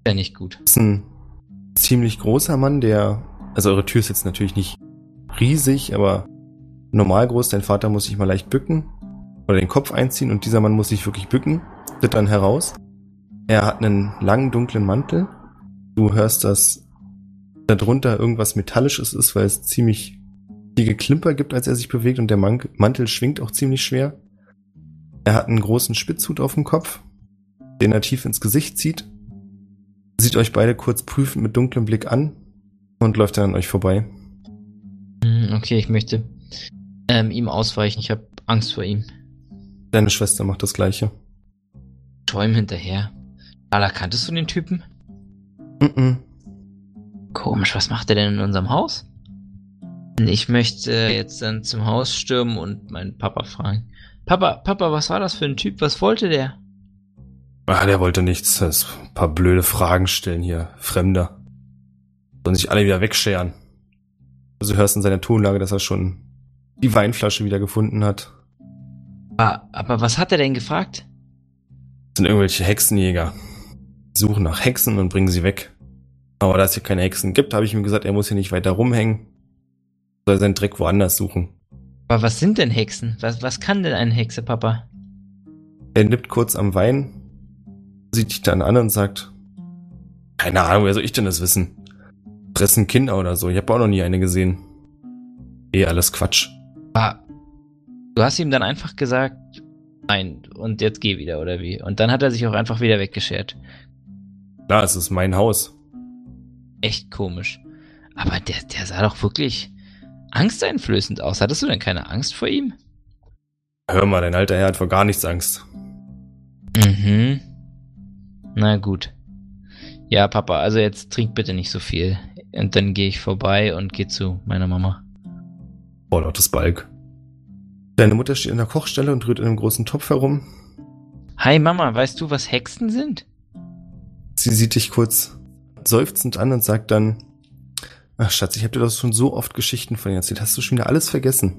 Ja, nicht gut. Das ist ein ziemlich großer Mann, der, also eure Tür ist jetzt natürlich nicht riesig, aber normal groß. Dein Vater muss sich mal leicht bücken oder den Kopf einziehen und dieser Mann muss sich wirklich bücken, tritt dann heraus. Er hat einen langen dunklen Mantel. Du hörst, dass darunter irgendwas Metallisches ist, weil es ziemlich viel Geklimper gibt, als er sich bewegt und der Mantel schwingt auch ziemlich schwer. Er hat einen großen Spitzhut auf dem Kopf, den er tief ins Gesicht zieht, sieht euch beide kurz prüfend mit dunklem Blick an und läuft dann an euch vorbei. Hm, okay, ich möchte ähm, ihm ausweichen. Ich habe Angst vor ihm. Deine Schwester macht das gleiche. Ihm hinterher. Lala, kanntest du den Typen? Mm, -mm. Komisch, was macht er denn in unserem Haus? Ich möchte jetzt dann zum Haus stürmen und meinen Papa fragen. Papa, Papa, was war das für ein Typ? Was wollte der? Ah, der wollte nichts. Das ein paar blöde Fragen stellen hier. Fremder. Sollen sich alle wieder wegscheren. Also hörst in seiner Tonlage, dass er schon die Weinflasche wieder gefunden hat. Ah, aber was hat er denn gefragt? Das sind irgendwelche Hexenjäger. Die suchen nach Hexen und bringen sie weg. Aber da es hier keine Hexen gibt, habe ich ihm gesagt, er muss hier nicht weiter rumhängen. Soll seinen Dreck woanders suchen. Aber was sind denn Hexen? Was, was kann denn eine Hexe, Papa? Er nippt kurz am Wein, sieht dich dann an und sagt, keine Ahnung, wer soll ich denn das wissen? Fressen Kinder oder so, ich habe auch noch nie eine gesehen. Eh, alles Quatsch. Ah, du hast ihm dann einfach gesagt, nein, und jetzt geh wieder, oder wie? Und dann hat er sich auch einfach wieder weggeschert. Klar, es ist mein Haus. Echt komisch. Aber der, der sah doch wirklich angsteinflößend aus. Hattest du denn keine Angst vor ihm? Hör mal, dein alter Herr hat vor gar nichts Angst. Mhm. Na gut. Ja, Papa, also jetzt trink bitte nicht so viel. Und dann gehe ich vorbei und gehe zu meiner Mama. Oh, lautes Balk. Deine Mutter steht in der Kochstelle und rührt in einem großen Topf herum. Hi Mama, weißt du, was Hexen sind? Sie sieht dich kurz seufzend an und sagt dann, ach Schatz, ich habe dir doch schon so oft Geschichten von ihr erzählt. Hast du schon wieder alles vergessen?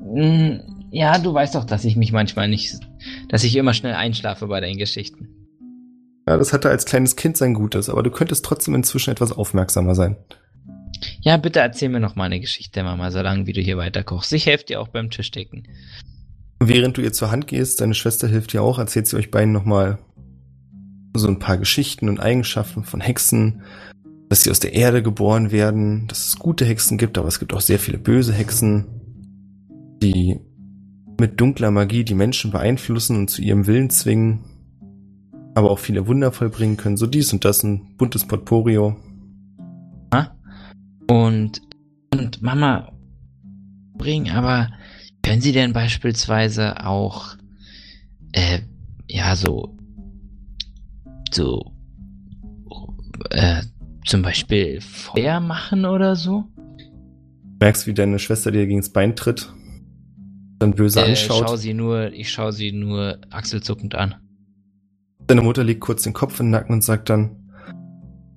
Mm, ja, du weißt doch, dass ich mich manchmal nicht, dass ich immer schnell einschlafe bei deinen Geschichten. Ja, das hatte als kleines Kind sein Gutes, aber du könntest trotzdem inzwischen etwas aufmerksamer sein. Ja, bitte erzähl mir noch mal eine Geschichte, Mama, solange wie du hier weiter kochst. Ich helfe dir auch beim Tischdecken. Während du ihr zur Hand gehst, deine Schwester hilft dir auch, erzählt sie euch beiden nochmal so ein paar Geschichten und Eigenschaften von Hexen, dass sie aus der Erde geboren werden, dass es gute Hexen gibt, aber es gibt auch sehr viele böse Hexen, die mit dunkler Magie die Menschen beeinflussen und zu ihrem Willen zwingen, aber auch viele Wunder vollbringen können, so dies und das, ein buntes Potpourri. Und, und Mama bringen, aber können Sie denn beispielsweise auch, äh, ja, so, so, äh, zum Beispiel Feuer machen oder so? Merkst, wie deine Schwester dir gegens Bein tritt, dann böse äh, anschaut. Schau sie nur, ich schaue sie nur achselzuckend an. Deine Mutter legt kurz den Kopf in den Nacken und sagt dann,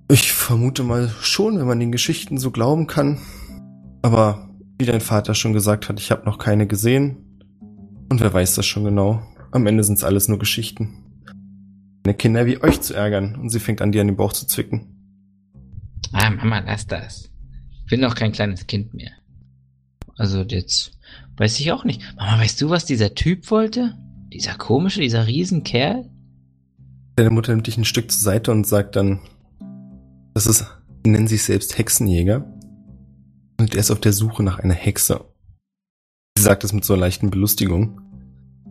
ich vermute mal schon, wenn man den Geschichten so glauben kann. Aber wie dein Vater schon gesagt hat, ich habe noch keine gesehen. Und wer weiß das schon genau. Am Ende sind's alles nur Geschichten. Eine Kinder wie euch zu ärgern. Und sie fängt an, dir an den Bauch zu zwicken. Ah, Mama, lass das. Ich bin noch kein kleines Kind mehr. Also jetzt weiß ich auch nicht. Mama, weißt du, was dieser Typ wollte? Dieser komische, dieser Riesenkerl? Deine Mutter nimmt dich ein Stück zur Seite und sagt dann, das ist, sie nennen sich selbst Hexenjäger. Und er ist auf der Suche nach einer Hexe. Sie sagt das mit so einer leichten Belustigung.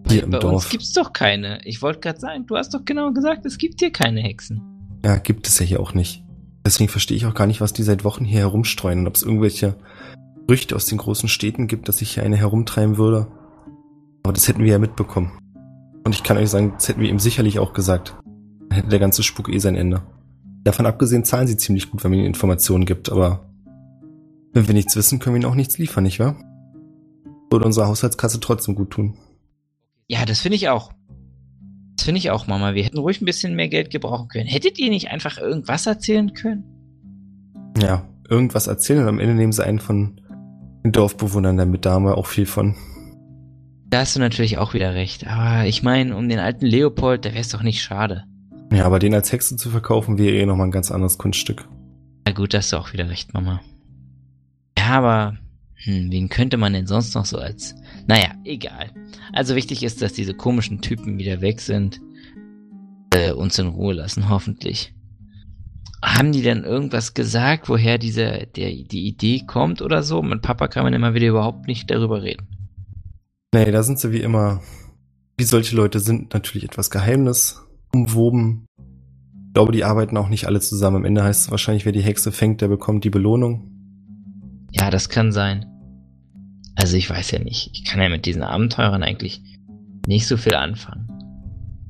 Hier Bei im uns Dorf. gibt's doch keine. Ich wollte gerade sagen, du hast doch genau gesagt, es gibt hier keine Hexen. Ja, gibt es ja hier auch nicht. Deswegen verstehe ich auch gar nicht, was die seit Wochen hier herumstreuen und ob es irgendwelche Gerüchte aus den großen Städten gibt, dass sich hier eine herumtreiben würde. Aber das hätten wir ja mitbekommen. Und ich kann euch sagen, das hätten wir ihm sicherlich auch gesagt. Dann hätte der ganze Spuk eh sein Ende. Davon abgesehen zahlen sie ziemlich gut, wenn man ihnen Informationen gibt, aber wenn wir nichts wissen, können wir ihnen auch nichts liefern, nicht wahr? Würde unsere Haushaltskasse trotzdem gut tun. Ja, das finde ich auch. Das finde ich auch, Mama. Wir hätten ruhig ein bisschen mehr Geld gebrauchen können. Hättet ihr nicht einfach irgendwas erzählen können? Ja, irgendwas erzählen und am Ende nehmen sie einen von den Dorfbewohnern damit, da haben wir auch viel von. Da hast du natürlich auch wieder recht. Aber ich meine, um den alten Leopold, da wäre es doch nicht schade. Ja, aber den als Hexe zu verkaufen, wäre eh nochmal ein ganz anderes Kunststück. Na gut, da hast du auch wieder recht, Mama. Ja, aber hm, wen könnte man denn sonst noch so als... Naja, egal. Also wichtig ist, dass diese komischen Typen wieder weg sind. Äh, uns in Ruhe lassen, hoffentlich. Haben die denn irgendwas gesagt, woher diese, der, die Idee kommt oder so? Mit Papa kann man immer wieder überhaupt nicht darüber reden. Nee, da sind sie wie immer, wie solche Leute sind, natürlich etwas Geheimnis umwoben. Ich glaube, die arbeiten auch nicht alle zusammen. Am Ende heißt es wahrscheinlich, wer die Hexe fängt, der bekommt die Belohnung. Ja, das kann sein. Also ich weiß ja nicht. Ich kann ja mit diesen Abenteurern eigentlich nicht so viel anfangen.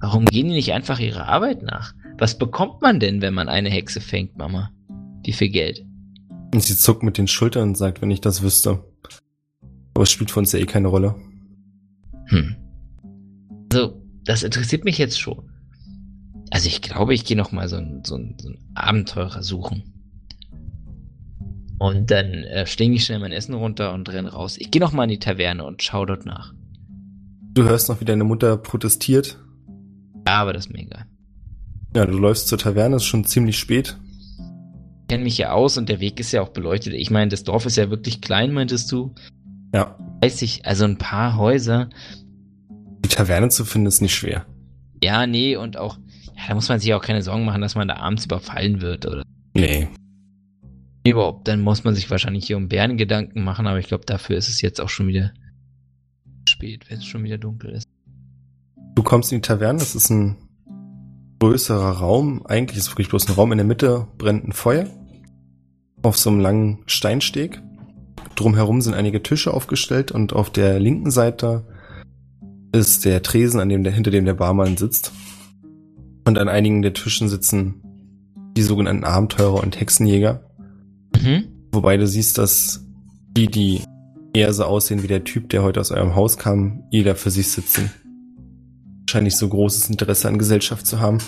Warum gehen die nicht einfach ihrer Arbeit nach? Was bekommt man denn, wenn man eine Hexe fängt, Mama? Wie viel Geld? Und sie zuckt mit den Schultern und sagt, wenn ich das wüsste. Aber es spielt für uns ja eh keine Rolle. Hm. Also, das interessiert mich jetzt schon. Also ich glaube, ich gehe noch mal so ein, so ein, so ein Abenteurer suchen. Und dann äh, schlinge ich schnell mein Essen runter und renn raus. Ich gehe noch mal in die Taverne und schau dort nach. Du hörst noch, wie deine Mutter protestiert. Ja, aber das ist mir egal. Ja, du läufst zur Taverne, ist schon ziemlich spät. Ich kenne mich ja aus und der Weg ist ja auch beleuchtet. Ich meine, das Dorf ist ja wirklich klein, meintest du? Ja, Weiß ich, also ein paar Häuser. die Taverne zu finden ist nicht schwer. Ja, nee, und auch, ja, da muss man sich auch keine Sorgen machen, dass man da abends überfallen wird oder Nee. Überhaupt. Dann muss man sich wahrscheinlich hier um Bären Gedanken machen, aber ich glaube, dafür ist es jetzt auch schon wieder spät, wenn es schon wieder dunkel ist. Du kommst in die Taverne, das ist ein größerer Raum. Eigentlich ist es wirklich bloß ein Raum. In der Mitte brennt ein Feuer. Auf so einem langen Steinsteg. Drumherum sind einige Tische aufgestellt und auf der linken Seite ist der Tresen, an dem der, hinter dem der Barmann sitzt. Und an einigen der Tischen sitzen die sogenannten Abenteurer und Hexenjäger. Mhm. Wobei du siehst, dass die, die eher so aussehen wie der Typ, der heute aus eurem Haus kam, jeder für sich sitzen. Wahrscheinlich so großes Interesse an Gesellschaft zu haben.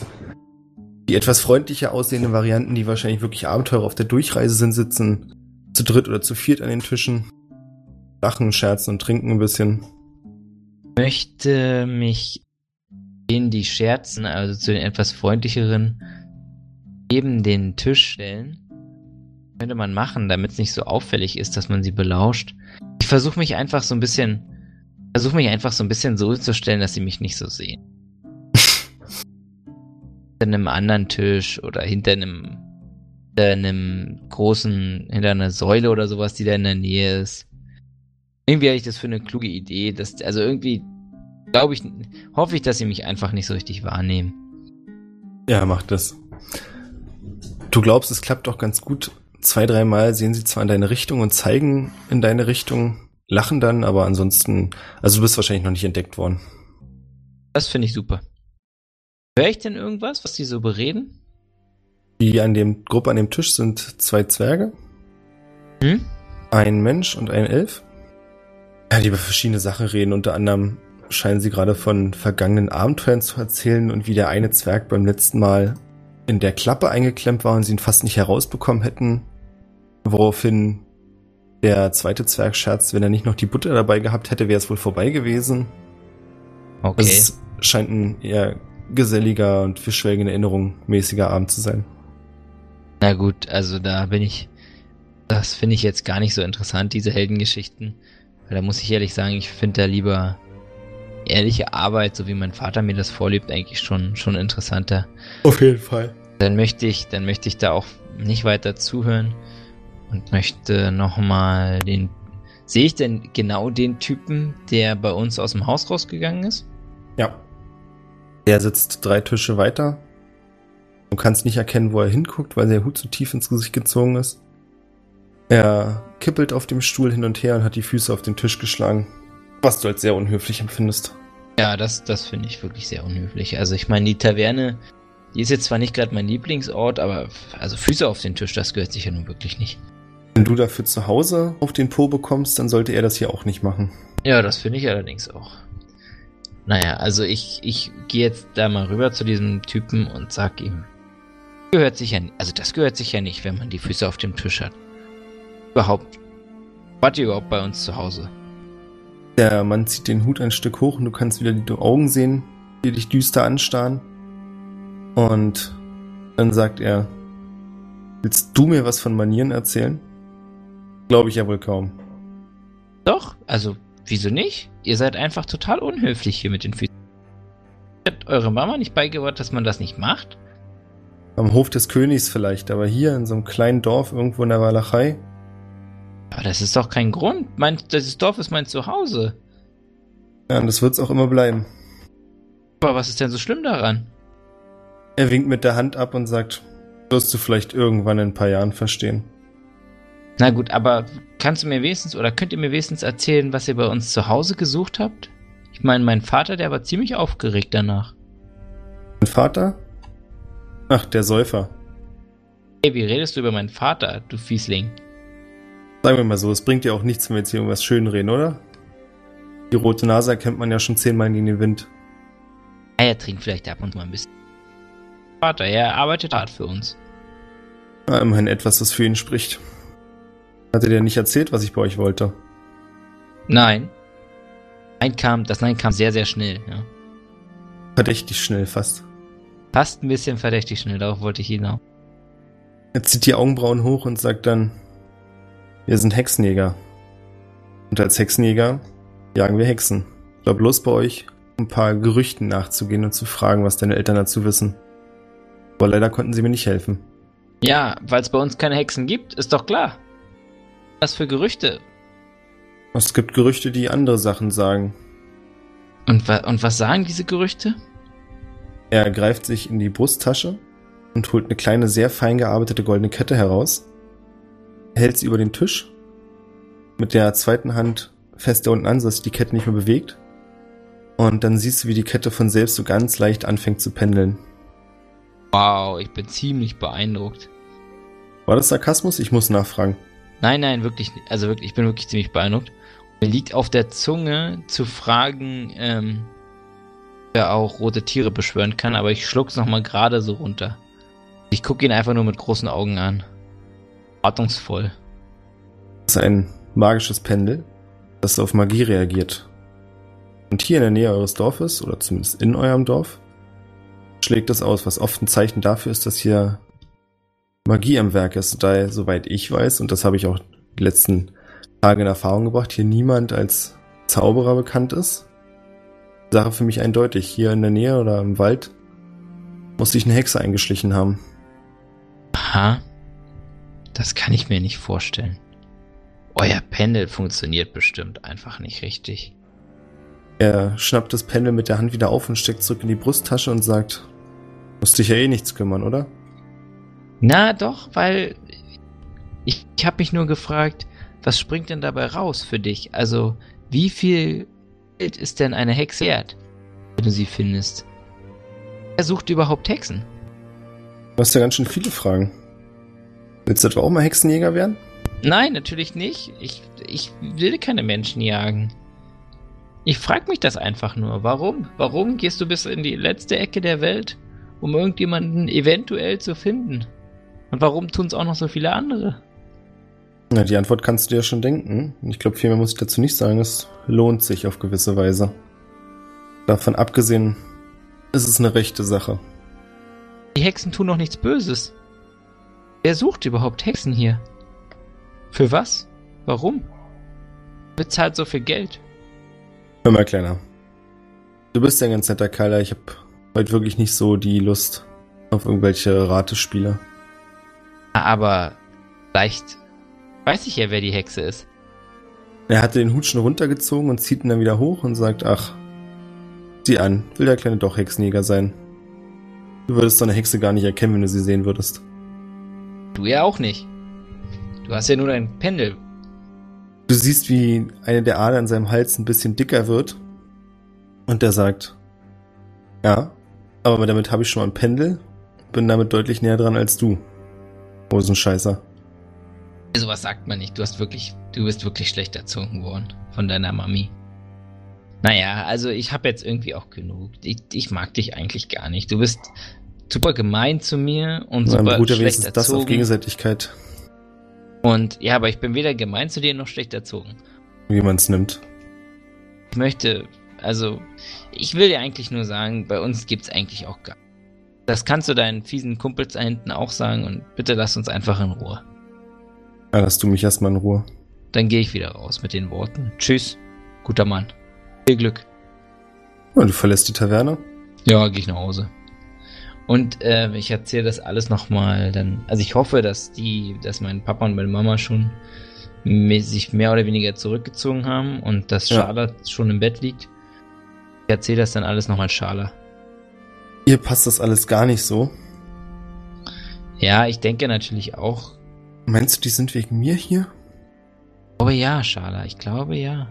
Die etwas freundlicher aussehenden Varianten, die wahrscheinlich wirklich Abenteurer auf der Durchreise sind, sitzen zu dritt oder zu viert an den Tischen, lachen, scherzen und trinken ein bisschen. Möchte mich denen, die scherzen, also zu den etwas freundlicheren, neben den Tisch stellen. Könnte man machen, damit es nicht so auffällig ist, dass man sie belauscht. Ich versuche mich einfach so ein bisschen, versuche mich einfach so ein bisschen so zu stellen, dass sie mich nicht so sehen. hinter einem anderen Tisch oder hinter einem, hinter einem großen, hinter einer Säule oder sowas, die da in der Nähe ist. Irgendwie habe ich das für eine kluge Idee, dass, also irgendwie glaube ich, hoffe ich, dass sie mich einfach nicht so richtig wahrnehmen. Ja, macht das. Du glaubst, es klappt auch ganz gut. Zwei, dreimal sehen sie zwar in deine Richtung und zeigen in deine Richtung, lachen dann, aber ansonsten, also du bist wahrscheinlich noch nicht entdeckt worden. Das finde ich super. Höre ich denn irgendwas, was die so bereden? Die an dem Gruppe an dem Tisch sind zwei Zwerge, Hm? ein Mensch und ein Elf. Ja, die über verschiedene Sachen reden, unter anderem scheinen sie gerade von vergangenen Abenteuern zu erzählen und wie der eine Zwerg beim letzten Mal in der Klappe eingeklemmt war und sie ihn fast nicht herausbekommen hätten. Woraufhin der zweite Zwerg scherzt, wenn er nicht noch die Butter dabei gehabt hätte, wäre es wohl vorbei gewesen. Okay. Es scheint ein eher geselliger und für schwelgende Erinnerung mäßiger Abend zu sein. Na gut, also da bin ich. Das finde ich jetzt gar nicht so interessant, diese Heldengeschichten. Weil da muss ich ehrlich sagen, ich finde da lieber ehrliche Arbeit, so wie mein Vater mir das vorlebt, eigentlich schon, schon interessanter. Auf jeden Fall. Dann möchte ich, dann möchte ich da auch nicht weiter zuhören und möchte nochmal den. Sehe ich denn genau den Typen, der bei uns aus dem Haus rausgegangen ist? Ja. Er sitzt drei Tische weiter. Du kannst nicht erkennen, wo er hinguckt, weil der Hut zu tief ins Gesicht gezogen ist. Er kippelt auf dem Stuhl hin und her und hat die Füße auf den Tisch geschlagen. Was du als sehr unhöflich empfindest. Ja, das, das finde ich wirklich sehr unhöflich. Also ich meine, die Taverne, die ist jetzt zwar nicht gerade mein Lieblingsort, aber also Füße auf den Tisch, das gehört sich ja nun wirklich nicht. Wenn du dafür zu Hause auf den Po bekommst, dann sollte er das hier auch nicht machen. Ja, das finde ich allerdings auch. Naja, also ich, ich gehe jetzt da mal rüber zu diesem Typen und sag ihm, gehört sich ja, also das gehört sich ja nicht, wenn man die Füße auf dem Tisch hat. Überhaupt, wart ihr überhaupt bei uns zu Hause? Der Mann zieht den Hut ein Stück hoch und du kannst wieder die Augen sehen, die dich düster anstarren. Und dann sagt er, willst du mir was von Manieren erzählen? Glaube ich ja wohl kaum. Doch, also wieso nicht? Ihr seid einfach total unhöflich hier mit den Füßen. Hat eure Mama nicht beigebracht, dass man das nicht macht? Am Hof des Königs vielleicht, aber hier in so einem kleinen Dorf irgendwo in der Walachei. Aber das ist doch kein Grund. Mein, das Dorf ist mein Zuhause. Ja, und das wird's auch immer bleiben. Aber was ist denn so schlimm daran? Er winkt mit der Hand ab und sagt, wirst du vielleicht irgendwann in ein paar Jahren verstehen. Na gut, aber kannst du mir wenigstens oder könnt ihr mir wenigstens erzählen, was ihr bei uns zu Hause gesucht habt? Ich meine, mein Vater, der war ziemlich aufgeregt danach. Mein Vater? Ach, der Säufer. Hey, wie redest du über meinen Vater, du Fiesling? Sagen wir mal so, es bringt ja auch nichts, wenn wir jetzt hier irgendwas schönreden, oder? Die rote Nase erkennt man ja schon zehnmal gegen den Wind. Ah, er trinkt vielleicht ab und zu mal ein bisschen. Vater, er arbeitet hart für uns. Na, immerhin etwas, das für ihn spricht. Hatte der nicht erzählt, was ich bei euch wollte? Nein. Nein kam, das Nein kam sehr, sehr schnell, ja. Verdächtig schnell fast. Fast ein bisschen verdächtig schnell, darauf wollte ich hinaus. Er zieht die Augenbrauen hoch und sagt dann, wir sind Hexenjäger. Und als Hexenjäger jagen wir Hexen. Ich war bloß bei euch, um ein paar Gerüchten nachzugehen und zu fragen, was deine Eltern dazu wissen. Aber leider konnten sie mir nicht helfen. Ja, weil es bei uns keine Hexen gibt, ist doch klar. Was für Gerüchte? Es gibt Gerüchte, die andere Sachen sagen. Und, wa und was sagen diese Gerüchte? Er greift sich in die Brusttasche und holt eine kleine, sehr fein gearbeitete goldene Kette heraus, hält sie über den Tisch, mit der zweiten Hand fest da unten an, sodass sich die Kette nicht mehr bewegt. Und dann siehst du, wie die Kette von selbst so ganz leicht anfängt zu pendeln. Wow, ich bin ziemlich beeindruckt. War das Sarkasmus? Ich muss nachfragen. Nein, nein, wirklich, also wirklich, ich bin wirklich ziemlich beeindruckt. Mir liegt auf der Zunge zu fragen, ähm, wer auch rote Tiere beschwören kann, aber ich schluck's nochmal gerade so runter. Ich gucke ihn einfach nur mit großen Augen an. Wartungsvoll. Das ist ein magisches Pendel, das auf Magie reagiert. Und hier in der Nähe eures Dorfes, oder zumindest in eurem Dorf, schlägt es aus, was oft ein Zeichen dafür ist, dass hier Magie am Werk ist. Da, soweit ich weiß, und das habe ich auch die letzten Tage in Erfahrung gebracht, hier niemand als Zauberer bekannt ist. Sache für mich eindeutig. Hier in der Nähe oder im Wald muss sich eine Hexe eingeschlichen haben. Aha. Das kann ich mir nicht vorstellen. Euer Pendel funktioniert bestimmt einfach nicht richtig. Er schnappt das Pendel mit der Hand wieder auf und steckt zurück in die Brusttasche und sagt, musst dich ja eh nichts kümmern, oder? Na doch, weil ich, ich habe mich nur gefragt, was springt denn dabei raus für dich? Also, wie viel Geld ist denn eine Hexe wert, wenn du sie findest? Wer sucht überhaupt Hexen? Du hast ja ganz schön viele Fragen. Willst du etwa auch mal Hexenjäger werden? Nein, natürlich nicht. Ich, ich will keine Menschen jagen. Ich frage mich das einfach nur. Warum? Warum gehst du bis in die letzte Ecke der Welt, um irgendjemanden eventuell zu finden? Und warum tun es auch noch so viele andere? Na, die Antwort kannst du dir schon denken. Ich glaube, viel mehr muss ich dazu nicht sagen. Es lohnt sich auf gewisse Weise. Davon abgesehen, ist es eine rechte Sache. Die Hexen tun doch nichts Böses. Wer sucht überhaupt Hexen hier? Für was? Warum? Bezahlt so viel Geld? Hör mal, Kleiner. Du bist ja ein ganz netter Keiler. Ich habe heute wirklich nicht so die Lust auf irgendwelche Ratespiele. Aber vielleicht weiß ich ja, wer die Hexe ist. Er hat den Hut schon runtergezogen und zieht ihn dann wieder hoch und sagt, ach, sieh an, will der Kleine doch Hexenjäger sein. Du würdest so eine Hexe gar nicht erkennen, wenn du sie sehen würdest. Du ja auch nicht. Du hast ja nur dein Pendel. Du siehst, wie eine der Adern an seinem Hals ein bisschen dicker wird. Und der sagt, ja, aber damit habe ich schon mal ein Pendel, bin damit deutlich näher dran als du. Hosenscheißer. Sowas sagt man nicht. Du hast wirklich, du bist wirklich schlecht erzogen worden von deiner Mami. Naja, also ich habe jetzt irgendwie auch genug. Ich, ich, mag dich eigentlich gar nicht. Du bist super gemein zu mir und Mein super Bruder schlecht wenigstens das auf erzogen. Gegenseitigkeit, und ja, aber ich bin weder gemein zu dir noch schlecht erzogen. wie man es nimmt. Ich möchte, also, ich will dir eigentlich nur sagen, bei uns gibt's eigentlich auch gar. Das kannst du deinen fiesen Kumpels da hinten auch sagen und bitte lass uns einfach in Ruhe. Ja, lass du mich erstmal in Ruhe. Dann gehe ich wieder raus mit den Worten. Tschüss, guter Mann. Viel Glück. Und du verlässt die Taverne? Ja, gehe ich nach Hause. Und äh, ich erzähle das alles nochmal dann. Also ich hoffe, dass die, dass mein Papa und meine Mama schon sich mehr oder weniger zurückgezogen haben und dass Ja. Schala schon im Bett liegt. Ich erzähle das dann alles nochmal Schala. Ihr passt das alles gar nicht so. Ja, ich denke natürlich auch. Meinst du, die sind wegen mir hier? Ich glaube ja, Schala, ich glaube ja.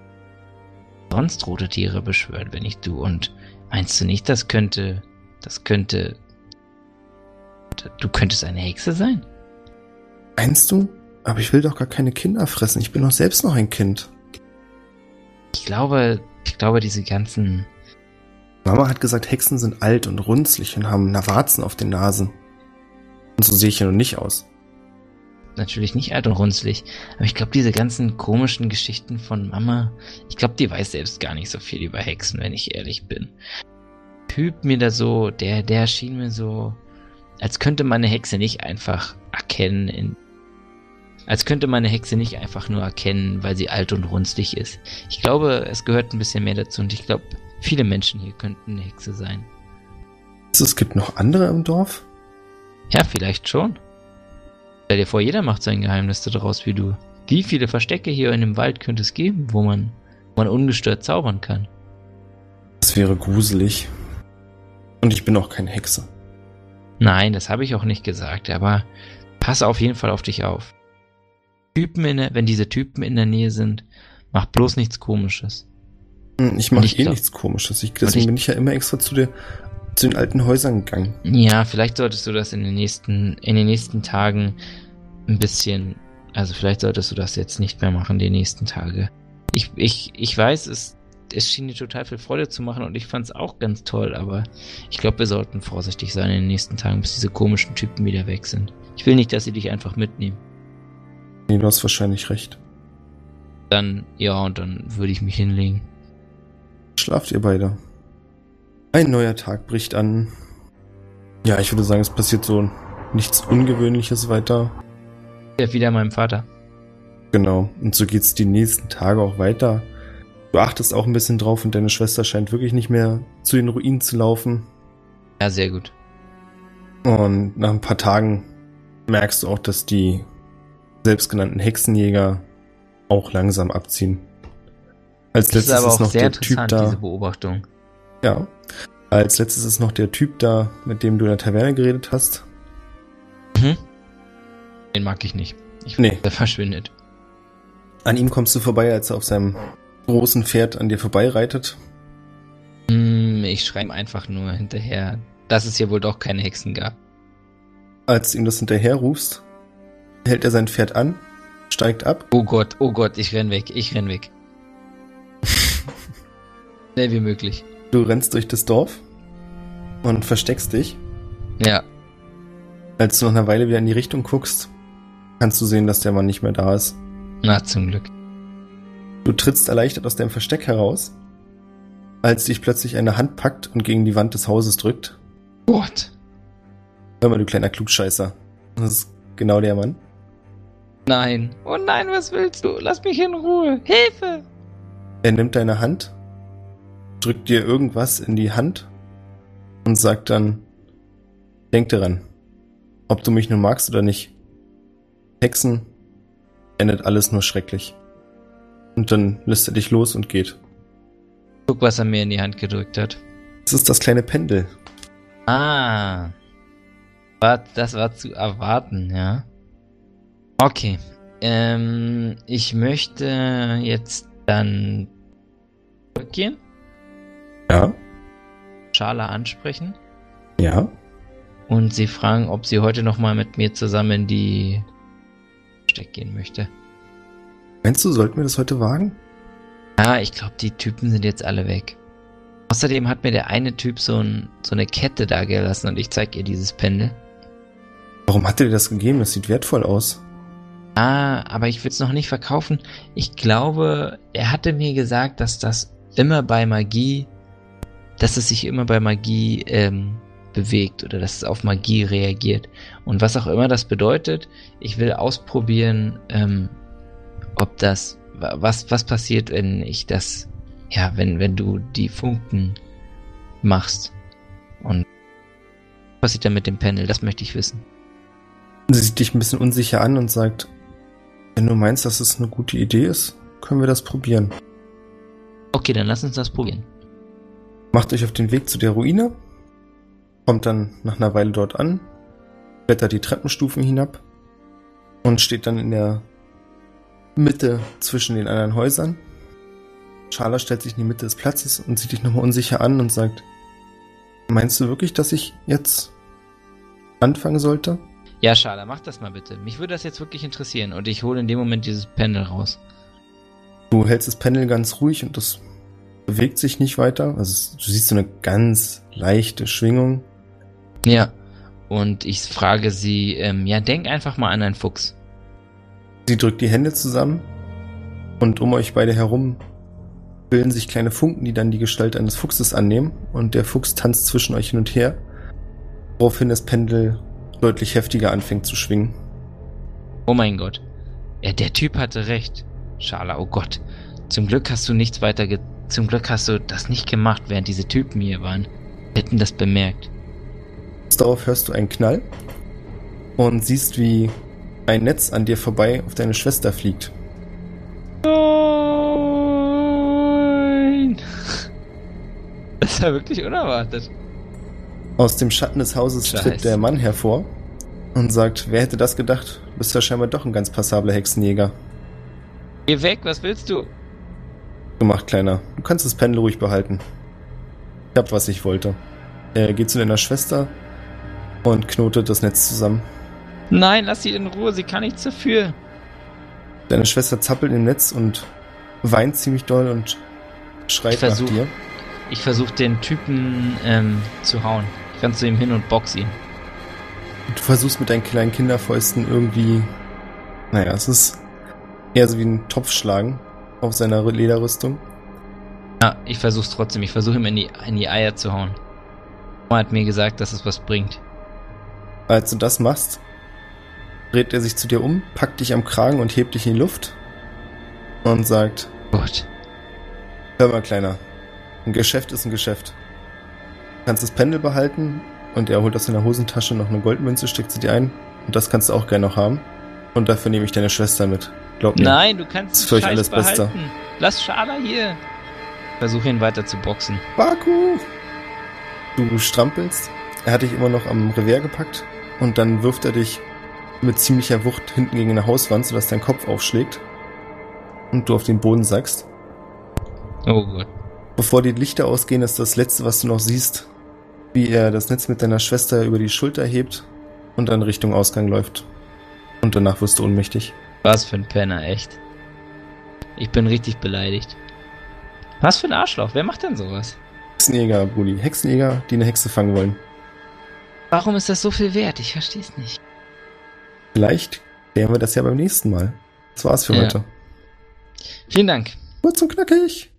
Sonst rote Tiere beschwört, wenn nicht du. Und meinst du nicht, das könnte. Das könnte. Du könntest eine Hexe sein? Meinst du? Aber ich will doch gar keine Kinder fressen. Ich bin doch selbst noch ein Kind. Ich glaube, ich glaube, diese ganzen. Mama hat gesagt, Hexen sind alt und runzlig und haben Warzen auf den Nasen. Und so sehe ich ja nun nicht aus. Natürlich nicht alt und runzlig, aber ich glaube, diese ganzen komischen Geschichten von Mama, ich glaube, die weiß selbst gar nicht so viel über Hexen, wenn ich ehrlich bin. Typ mir da so, der, der schien mir so, als könnte man eine Hexe nicht einfach erkennen, in, als könnte man eine Hexe nicht einfach nur erkennen, weil sie alt und runzlig ist. Ich glaube, es gehört ein bisschen mehr dazu und ich glaube, viele Menschen hier könnten eine Hexe sein. Es gibt noch andere im Dorf? Ja, vielleicht schon. Stell dir vor, jeder macht sein Geheimnis daraus wie du. Wie viele Verstecke hier in dem Wald könnte es geben, wo man, wo man ungestört zaubern kann? Das wäre gruselig. Und ich bin auch keine Hexe. Nein, das habe ich auch nicht gesagt, aber pass auf jeden Fall auf dich auf. Typen in der, wenn diese Typen in der Nähe sind, mach bloß nichts komisches. Hm, Ich mache eh nichts komisches. Ich, deswegen ich- bin ich ja immer extra zu, der, zu den alten Häusern gegangen. Ja, vielleicht solltest du das in den nächsten, in den nächsten Tagen ein bisschen, also vielleicht solltest du das jetzt nicht mehr machen, die nächsten Tage. Ich, ich, ich weiß, es, es schien dir total viel Freude zu machen und ich fand es auch ganz toll, aber ich glaube, wir sollten vorsichtig sein in den nächsten Tagen, bis diese komischen Typen wieder weg sind. Ich will nicht, dass sie dich einfach mitnehmen. Nee, du hast wahrscheinlich recht. Dann, ja, und dann würde ich mich hinlegen. Schlaft ihr beide. Ein neuer Tag bricht an. Ja, ich würde sagen, es passiert so nichts Ungewöhnliches weiter. Ja, wieder meinem Vater. Genau. Und so geht's die nächsten Tage auch weiter. Du achtest auch ein bisschen drauf und deine Schwester scheint wirklich nicht mehr zu den Ruinen zu laufen. Ja, sehr gut. Und nach ein paar Tagen merkst du auch, dass die selbstgenannten Hexenjäger auch langsam abziehen. Als Das ist letztes aber ist, auch noch sehr der Typ interessant, da. diese Beobachtung. Ja. Als letztes ist noch der Typ da, mit dem du in der Taverne geredet hast. Mhm. Den mag ich nicht. Ich Nee. Der verschwindet. An ihm kommst du vorbei, als er auf seinem großen Pferd an dir vorbeireitet. Hm, ich schreibe ihm einfach nur hinterher, dass es hier wohl doch keine Hexen gab. Als du ihm das hinterher rufst, hält er sein Pferd an, steigt ab Oh Gott, oh Gott, ich renn weg, ich renn weg. Schnell wie möglich. Du rennst durch das Dorf und versteckst dich. Ja. Als du nach einer Weile wieder in die Richtung guckst, kannst du sehen, dass der Mann nicht mehr da ist. Na, zum Glück. Du trittst erleichtert aus deinem Versteck heraus, als dich plötzlich eine Hand packt und gegen die Wand des Hauses drückt. Gott. Hör mal, du kleiner Klugscheißer. Das ist genau der Mann. Nein. Oh nein, was willst du? Lass mich in Ruhe. Hilfe! Er nimmt deine Hand, drückt dir irgendwas in die Hand und sagt dann, denk daran, ob du mich nun magst oder nicht. Hexen endet alles nur schrecklich. Und dann lässt er dich los und geht. Guck, was er mir in die Hand gedrückt hat. Das ist das kleine Pendel. Ah. Das war zu erwarten, ja. Okay. Ähm, ich möchte jetzt dann zurückgehen, Ja, Schala ansprechen ja. und sie fragen, ob sie heute nochmal mit mir zusammen in die Steck gehen möchte. Meinst du, sollten wir das heute wagen? Ja, ich glaube, die Typen sind jetzt alle weg. Außerdem hat mir der eine Typ so, ein, so eine Kette da gelassen und ich zeig ihr dieses Pendel. Warum hat er dir das gegeben? Das sieht wertvoll aus. Ah, aber ich will es noch nicht verkaufen. Ich glaube, er hatte mir gesagt, dass das immer bei Magie, dass es sich immer bei Magie ähm, bewegt oder dass es auf Magie reagiert. Und was auch immer das bedeutet, ich will ausprobieren, ähm, ob das, wa- was, was passiert, wenn ich das, ja, wenn, wenn du die Funken machst. Und was passiert dann mit dem Panel? Das möchte ich wissen. Sie sieht dich ein bisschen unsicher an und sagt, wenn du meinst, dass es eine gute Idee ist, können wir das probieren. Okay, dann lass uns das probieren. Macht euch auf den Weg zu der Ruine, kommt dann nach einer Weile dort an, klettert die Treppenstufen hinab und steht dann in der Mitte zwischen den anderen Häusern. Schala stellt sich in die Mitte des Platzes und sieht dich nochmal unsicher an und sagt, meinst du wirklich, dass ich jetzt anfangen sollte? Ja, Schala, mach das mal bitte. Mich würde das jetzt wirklich interessieren und ich hole in dem Moment dieses Panel raus. Du hältst das Panel ganz ruhig und das bewegt sich nicht weiter. Also du siehst so eine ganz leichte Schwingung. Ja. Und ich frage sie, ähm, ja, denk einfach mal an einen Fuchs. Sie drückt die Hände zusammen und um euch beide herum bilden sich kleine Funken, die dann die Gestalt eines Fuchses annehmen und der Fuchs tanzt zwischen euch hin und her, woraufhin das Pendel deutlich heftiger anfängt zu schwingen. Oh mein Gott. Ja, der Typ hatte recht. Schala, oh Gott. Zum Glück hast du nichts weiter Zum Glück hast du das nicht gemacht, während diese Typen hier waren. Wir hätten das bemerkt. Darauf hörst du einen Knall und siehst, wie ein Netz an dir vorbei auf deine Schwester fliegt. Nein! Das war wirklich unerwartet. Aus dem Schatten des Hauses Scheiße. tritt der Mann hervor und sagt, wer hätte das gedacht? Du bist ja scheinbar doch ein ganz passabler Hexenjäger. Geh weg, was willst du? Gemacht, Kleiner. Du kannst das Pendel ruhig behalten. Ich hab, was ich wollte. Er geht zu deiner Schwester und knotet das Netz zusammen. Nein, lass sie in Ruhe, sie kann nichts dafür. Deine Schwester zappelt im Netz und weint ziemlich doll und schreit Ich nach versuch- dir. Ich versuche den Typen ähm, zu hauen. Ich renn zu ihm hin und box ihn. Du versuchst mit deinen kleinen Kinderfäusten irgendwie. Naja, es ist eher so wie ein Topfschlagen auf seiner Lederrüstung. Ja, ich versuch's trotzdem. Ich versuche ihm in die, in die Eier zu hauen. Mama hat mir gesagt, dass es was bringt. Als du das machst, dreht er sich zu dir um, packt dich am Kragen und hebt dich in die Luft und sagt, Gut. hör mal, Kleiner, ein Geschäft ist ein Geschäft. Du kannst das Pendel behalten und er holt aus seiner Hosentasche noch eine Goldmünze, steckt sie dir ein und das kannst du auch gerne noch haben. Und dafür nehme ich deine Schwester mit. Glaub mir. Nein, du kannst ist für euch alles behalten. Lass Schala hier. Versuche ihn weiter zu boxen. Baku! Du strampelst. Er hat dich immer noch am Revers gepackt und dann wirft er dich mit ziemlicher Wucht hinten gegen eine Hauswand, sodass dein Kopf aufschlägt und du auf den Boden sackst. Oh Gott. Bevor die Lichter ausgehen, ist das letzte, was du noch siehst, wie er das Netz mit deiner Schwester über die Schulter hebt und dann Richtung Ausgang läuft. Und danach wirst du ohnmächtig. Was für ein Penner, echt. Ich bin richtig beleidigt. Was für ein Arschloch? Wer macht denn sowas? Hexenjäger, Brudi. Hexenjäger, die eine Hexe fangen wollen. Warum ist das so viel wert? Ich verstehe es nicht. Vielleicht klären wir das ja beim nächsten Mal. Das war's für Ja. heute. Vielen Dank. Kurz und knackig.